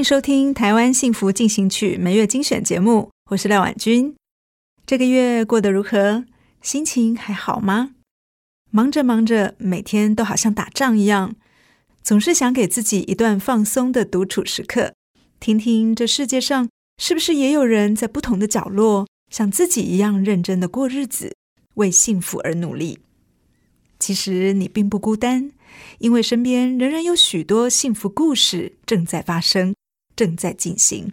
迎收听《台湾幸福进行曲》每月精选节目，我是廖婉君。这个月过得如何？心情还好吗？忙着忙着，每天都好像打仗一样，总是想给自己一段放松的独处时刻，听听这世界上是不是也有人在不同的角落，像自己一样认真的过日子，为幸福而努力。其实你并不孤单，因为身边仍然有许多幸福故事正在发生。正在进行，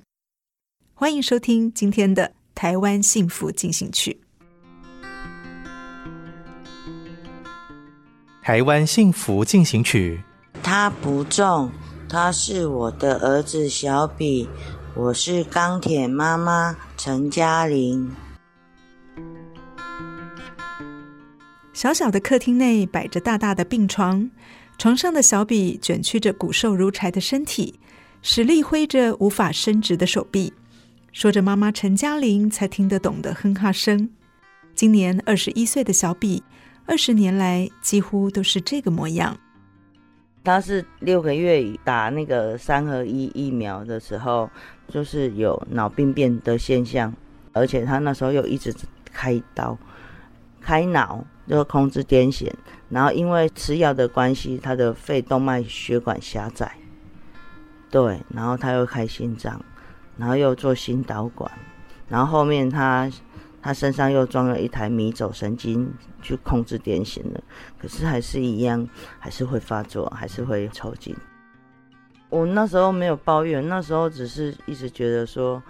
欢迎收听今天的《台湾幸福进行曲》。台湾幸福进行曲。他不重，他是我的儿子小比，我是钢铁妈妈陈嘉玲。小小的客厅内摆着大大的病床，床上的小比卷曲着骨瘦如柴的身体。使力挥着无法伸直的手臂，说着妈妈陈嘉玲才听得懂的哼哈声。今年二十一岁的小比，二十年来几乎都是这个模样。他是六个月打那个三合一疫苗的时候，就是有脑病变的现象，而且他那时候又一直开刀开脑，就控制癫痫，然后因为吃药的关系，他的肺动脉血管狭窄。对，然后他又开心脏，然后又做心导管，然后后面他他身上又装了一台迷走神经去控制癫痫的，可是还是一样，还是会发作，还是会抽筋。我那时候没有抱怨，那时候只是一直觉得说，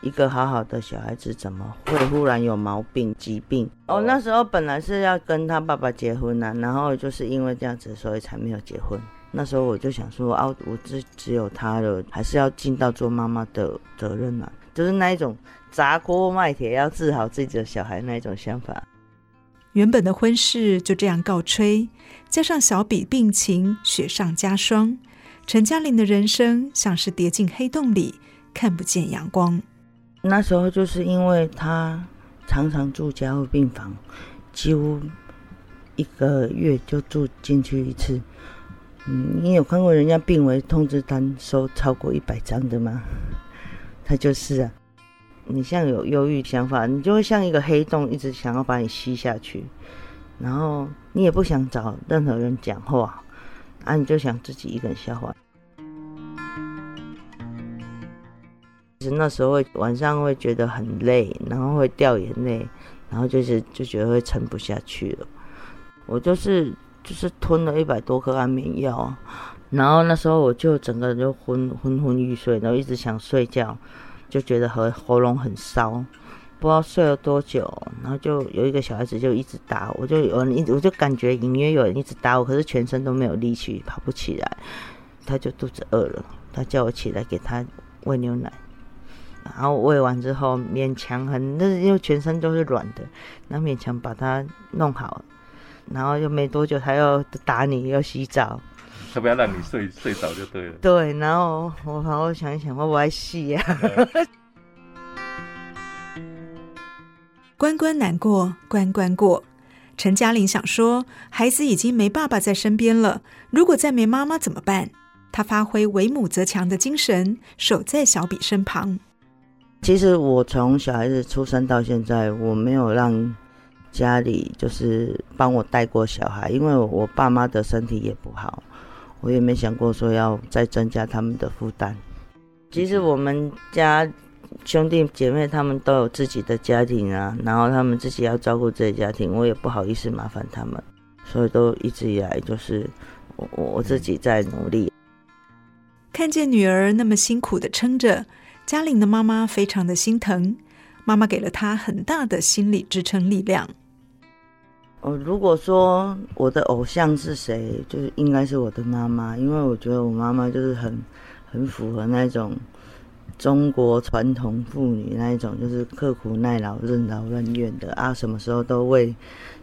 一个好好的小孩子怎么会忽然有毛病疾病？哦，那时候本来是要跟他爸爸结婚呢，然后就是因为这样子，所以才没有结婚。那时候我就想说啊，我只只有他了，还是要尽到做妈妈的责任嘛，就是那一种砸锅卖铁要治好自己的小孩那一种想法。原本的婚事就这样告吹，加上小比病情雪上加霜，陈嘉玲的人生像是跌进黑洞里，看不见阳光。那时候就是因为他常常住加护病房，几乎一个月就住进去一次。嗯，你有看过人家病危通知单收超过一百张的吗？他就是啊。你像有忧郁想法，你就会像一个黑洞，一直想要把你吸下去，然后你也不想找任何人讲话，啊，你就想自己一个人消化。其实那时候会晚上会觉得很累，然后会掉眼泪，然后就是就觉得会撑不下去了。我就是。就是吞了一百多颗安眠药，然后那时候我就整个人就昏昏昏欲睡，然后一直想睡觉，就觉得喉喉咙很烧，不知道睡了多久，然后就有一个小孩子就一直打我，就有一我就感觉隐约有人一直打我，可是全身都没有力气，跑不起来，他就肚子饿了，他叫我起来给他喂牛奶，然后喂完之后勉强很，那因为全身都是软的，然后勉强把它弄好。然后又没多久，他又打你，又洗澡，他不要让你睡睡着就对了。对，然后我好好想一想，我不会洗呀。关关难过关关过，陈嘉玲想说，孩子已经没爸爸在身边了，如果再没妈妈怎么办？她发挥为母则强的精神，守在小比身旁。其实我从小孩子出生到现在，我没有让。家里就是帮我带过小孩，因为我爸妈的身体也不好，我也没想过说要再增加他们的负担。其实我们家兄弟姐妹他们都有自己的家庭啊，然后他们自己要照顾自己家庭，我也不好意思麻烦他们，所以都一直以来就是我我自己在努力。看见女儿那么辛苦的撑着，嘉玲的妈妈非常的心疼，妈妈给了她很大的心理支撑力量。哦，如果说我的偶像是谁，就是应该是我的妈妈，因为我觉得我妈妈就是很很符合那种中国传统妇女那一种，就是刻苦耐劳、任劳任怨的啊，什么时候都为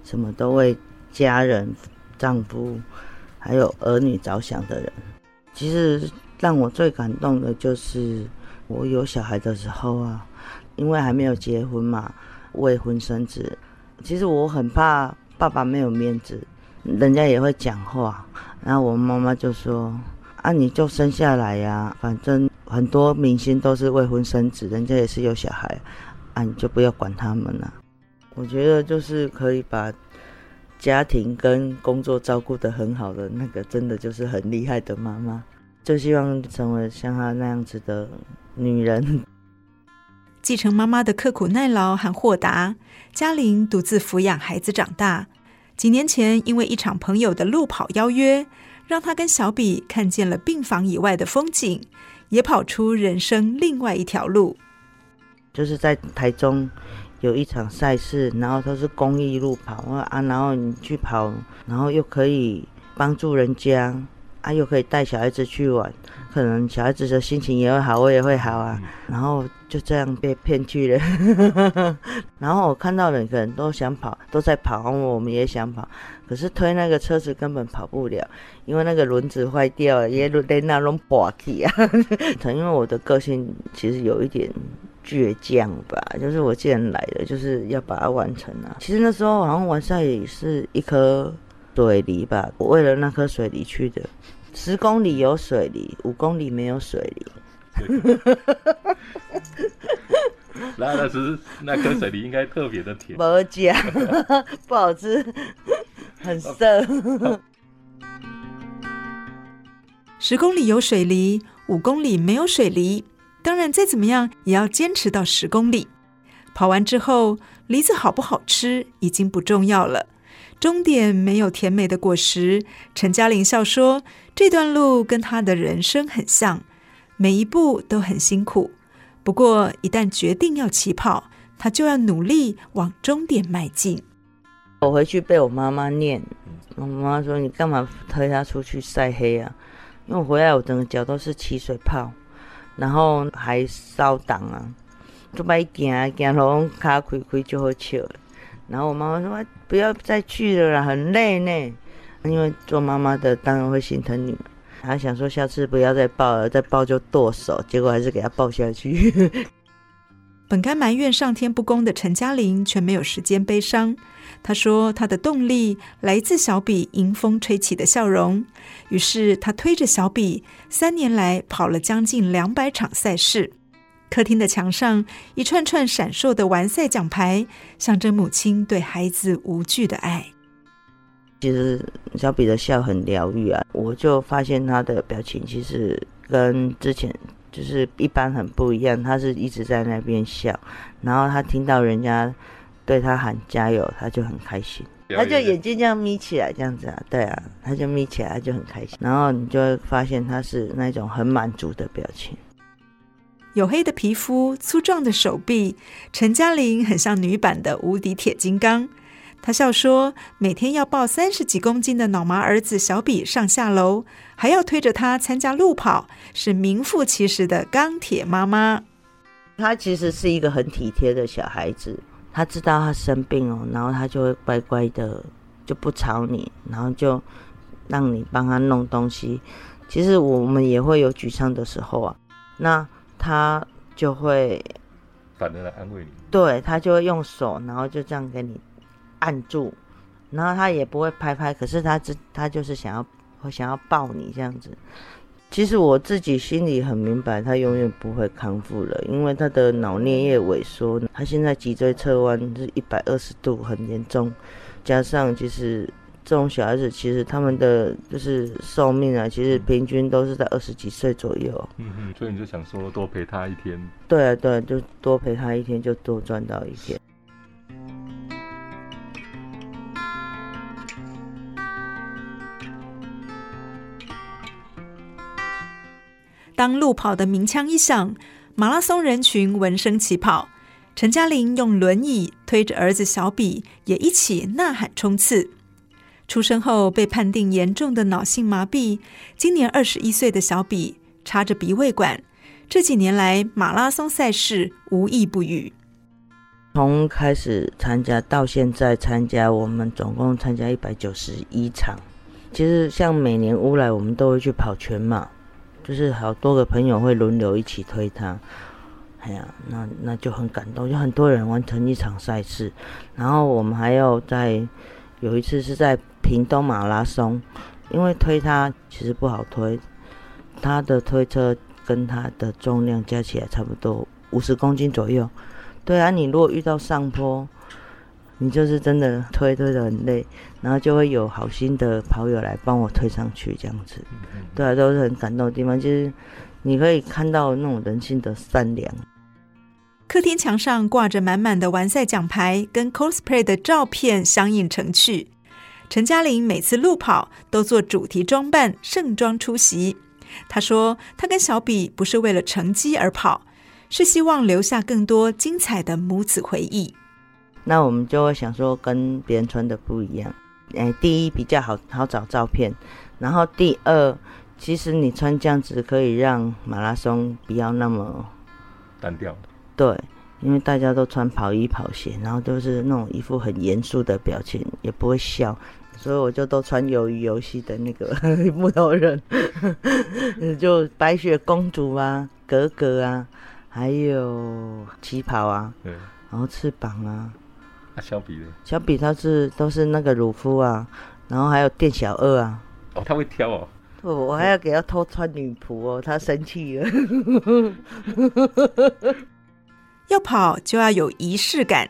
什么都为家人、丈夫还有儿女着想的人。其实让我最感动的就是我有小孩的时候啊，因为还没有结婚嘛，未婚生子，其实我很怕。爸爸没有面子，人家也会讲话。然后我妈妈就说：“啊，你就生下来呀，反正很多明星都是未婚生子，人家也是有小孩，啊，你就不要管他们了。”我觉得就是可以把家庭跟工作照顾得很好的那个，真的就是很厉害的妈妈。就希望成为像她那样子的女人。继承妈妈的刻苦耐劳和豁达，嘉玲独自抚养孩子长大。几年前，因为一场朋友的路跑邀约，让她跟小比看见了病房以外的风景，也跑出人生另外一条路。就是在台中有一场赛事，然后它是公益路跑啊，然后你去跑，然后又可以帮助人家。啊，又可以带小孩子去玩，可能小孩子的心情也会好，我也会好啊。然后就这样被骗去了。然后我看到人可能都想跑，都在跑，我们也想跑，可是推那个车子根本跑不了，因为那个轮子坏掉了，也连那种滑梯啊。可 能因为我的个性其实有一点倔强吧，就是我既然来了，就是要把它完成啊。其实那时候好像完赛是一颗。水梨吧，我为了那颗水梨去的。十公里有水梨，五公里没有水梨。那那是那颗水梨应该特别的甜。不讲，不好吃，很涩。十公里有水梨，五公里没有水梨。当然，再怎么样也要坚持到十公里。跑完之后，梨子好不好吃已经不重要了。终点没有甜美的果实，陈嘉玲笑说：“这段路跟她的人生很像，每一步都很辛苦。不过一旦决定要起跑，他就要努力往终点迈进。”我回去被我妈妈念，我妈妈说：“你干嘛推她出去晒黑啊？”因为我回来我整个脚都是起水泡，然后还烧档啊，就把一行行路卡开开就好笑。然后我妈妈说：“不要再去了啦，很累呢。”因为做妈妈的当然会心疼你们，她想说下次不要再抱了，再抱就剁手。结果还是给他抱下去。本该埋怨上天不公的陈嘉玲，却没有时间悲伤。她说：“她的动力来自小比迎风吹起的笑容。”于是她推着小比，三年来跑了将近两百场赛事。客厅的墙上，一串串闪烁的完赛奖牌，象征母亲对孩子无惧的爱。其实小比的笑很疗愈啊，我就发现他的表情其实跟之前就是一般很不一样。他是一直在那边笑，然后他听到人家对他喊加油，他就很开心，他就眼睛这样眯起来，这样子啊，对啊，他就眯起来，他就很开心。然后你就会发现他是那种很满足的表情。黝黑的皮肤，粗壮的手臂，陈嘉玲很像女版的无敌铁金刚。她笑说：“每天要抱三十几公斤的脑麻儿子小比上下楼，还要推着他参加路跑，是名副其实的钢铁妈妈。”他其实是一个很体贴的小孩子，他知道他生病哦，然后他就会乖乖的就不吵你，然后就让你帮他弄东西。其实我们也会有沮丧的时候啊，那。他就会反而来安慰你，对，他就会用手，然后就这样给你按住，然后他也不会拍拍，可是他只他就是想要会想要抱你这样子。其实我自己心里很明白，他永远不会康复了，因为他的脑颞叶萎缩，他现在脊椎侧弯是一百二十度，很严重，加上就是这种小孩子，其实他们的就是寿命啊，其实平均都是在二十几岁左右。嗯哼，所以你就想说多陪他一天。对啊，对啊，就多陪他一天，就多赚到一天。当路跑的鸣枪一响，马拉松人群闻声起跑。陈嘉玲用轮椅推着儿子小比，也一起呐喊冲刺。出生后被判定严重的脑性麻痹，今年二十一岁的小比插着鼻胃管，这几年来马拉松赛事无一不语。从开始参加到现在参加，我们总共参加一百九十一场。其实像每年乌来，我们都会去跑全马。就是好多个朋友会轮流一起推他，哎呀，那那就很感动，就很多人完成一场赛事。然后我们还有在有一次是在屏东马拉松，因为推他其实不好推，他的推车跟他的重量加起来差不多五十公斤左右。对啊，你如果遇到上坡。你就是真的推推的很累，然后就会有好心的跑友来帮我推上去，这样子，对啊，都是很感动的地方。就是你可以看到那种人性的善良。客厅墙上挂着满满的完赛奖牌，跟 cosplay 的照片相映成趣。陈嘉玲每次路跑都做主题装扮，盛装出席。她说：“她跟小比不是为了成绩而跑，是希望留下更多精彩的母子回忆。”那我们就会想说，跟别人穿的不一样。哎，第一比较好好找照片，然后第二，其实你穿这样子可以让马拉松不要那么单调。对，因为大家都穿跑衣跑鞋，然后都是那种一副很严肃的表情，也不会笑，所以我就都穿鱿鱼游戏的那个 木头人，就白雪公主啊、格格啊，还有旗袍啊，对，然后翅膀啊。小比呢，小比他是都是那个乳夫啊，然后还有店小二啊。哦，他会挑哦。我我还要给他偷穿女仆哦，他生气了。要跑就要有仪式感，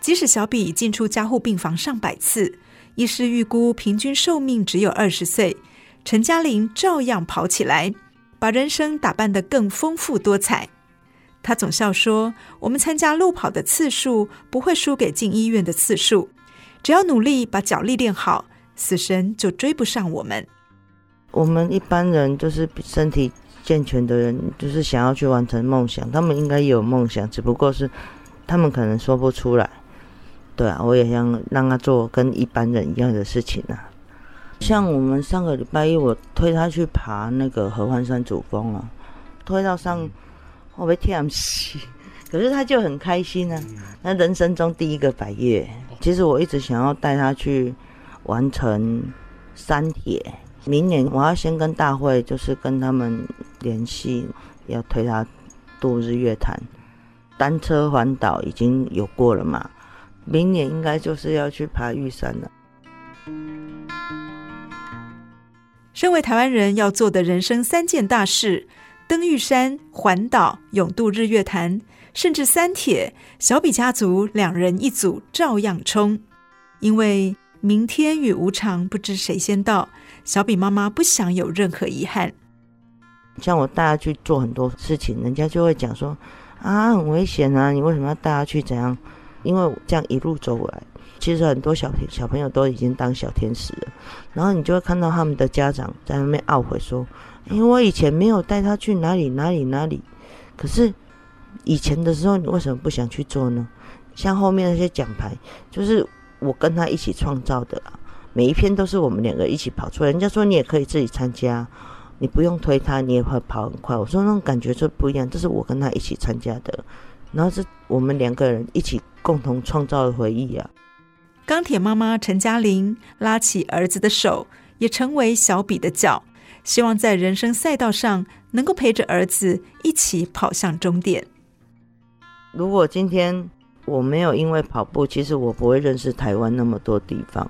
即使小比进出加护病房上百次，医师预估平均寿命只有二十岁，陈嘉玲照样跑起来，把人生打扮得更丰富多彩。他总笑说：“我们参加路跑的次数不会输给进医院的次数，只要努力把脚力练好，死神就追不上我们。我们一般人就是身体健全的人，就是想要去完成梦想。他们应该有梦想，只不过是他们可能说不出来。对啊，我也想让他做跟一般人一样的事情啊。像我们上个礼拜一，我推他去爬那个合欢山主峰啊，推到上。”我被天死，可是他就很开心啊！那人生中第一个百月，其实我一直想要带他去完成三铁。明年我要先跟大会，就是跟他们联系，要推他度日月潭。单车环岛已经有过了嘛，明年应该就是要去爬玉山了。身为台湾人要做的人生三件大事。登玉山、环岛、勇渡日月潭，甚至三铁，小比家族两人一组照样冲。因为明天与无常不知谁先到，小比妈妈不想有任何遗憾。像我带他去做很多事情，人家就会讲说：“啊，很危险啊，你为什么要带他去？怎样？”因为这样一路走过来，其实很多小小朋友都已经当小天使了，然后你就会看到他们的家长在那边懊悔说。因为我以前没有带他去哪里哪里哪里，可是以前的时候你为什么不想去做呢？像后面那些奖牌，就是我跟他一起创造的啦，每一篇都是我们两个一起跑出来。人家说你也可以自己参加，你不用推他，你也会跑很快。我说那种感觉就不一样，这是我跟他一起参加的，然后是我们两个人一起共同创造的回忆啊。钢铁妈妈陈嘉玲拉起儿子的手，也成为小比的脚。希望在人生赛道上能够陪着儿子一起跑向终点。如果今天我没有因为跑步，其实我不会认识台湾那么多地方。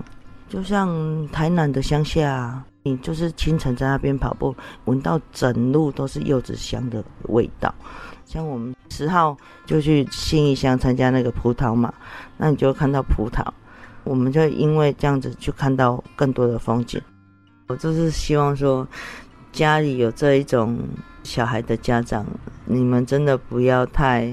就像台南的乡下，你就是清晨在那边跑步，闻到整路都是柚子香的味道。像我们十号就去信义乡参加那个葡萄嘛，那你就看到葡萄。我们就因为这样子去看到更多的风景。我就是希望说，家里有这一种小孩的家长，你们真的不要太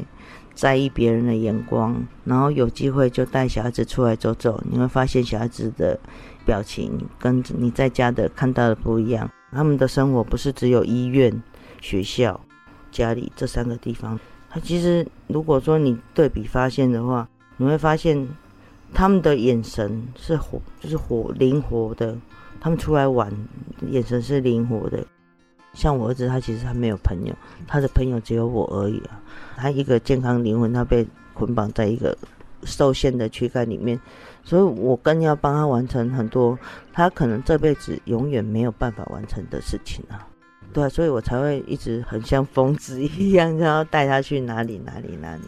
在意别人的眼光，然后有机会就带小孩子出来走走，你会发现小孩子的表情跟你在家的看到的不一样。他们的生活不是只有医院、学校、家里这三个地方。他其实如果说你对比发现的话，你会发现他们的眼神是活，就是活灵活的。他们出来玩，眼神是灵活的。像我儿子，他其实他没有朋友，他的朋友只有我而已啊。他一个健康灵魂，他被捆绑在一个受限的躯干里面，所以我更要帮他完成很多他可能这辈子永远没有办法完成的事情啊。对啊，所以我才会一直很像疯子一样，然后带他去哪里哪里哪里。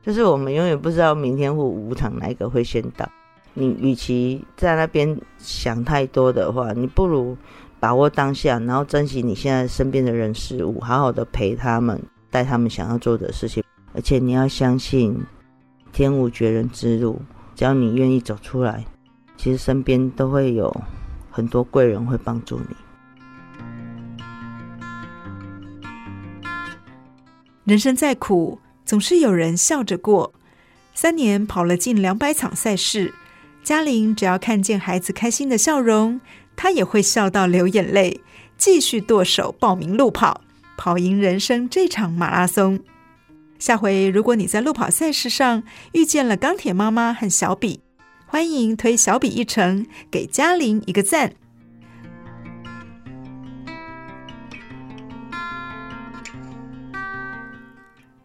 就是我们永远不知道明天或无常哪一个会先到。你与其在那边想太多的话，你不如把握当下，然后珍惜你现在身边的人事物，好好的陪他们，带他们想要做的事情。而且你要相信，天无绝人之路，只要你愿意走出来，其实身边都会有很多贵人会帮助你。人生再苦，总是有人笑着过。三年跑了近两百场赛事。嘉玲只要看见孩子开心的笑容，她也会笑到流眼泪，继续剁手报名路跑，跑赢人生这场马拉松。下回如果你在路跑赛事上遇见了钢铁妈妈和小比，欢迎推小比一程，给嘉玲一个赞。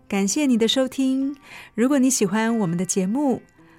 感谢你的收听，如果你喜欢我们的节目。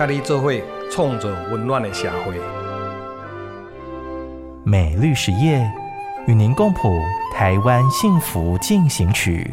咖喱做会创造温暖的社会。美律实业与您共谱台湾幸福进行曲。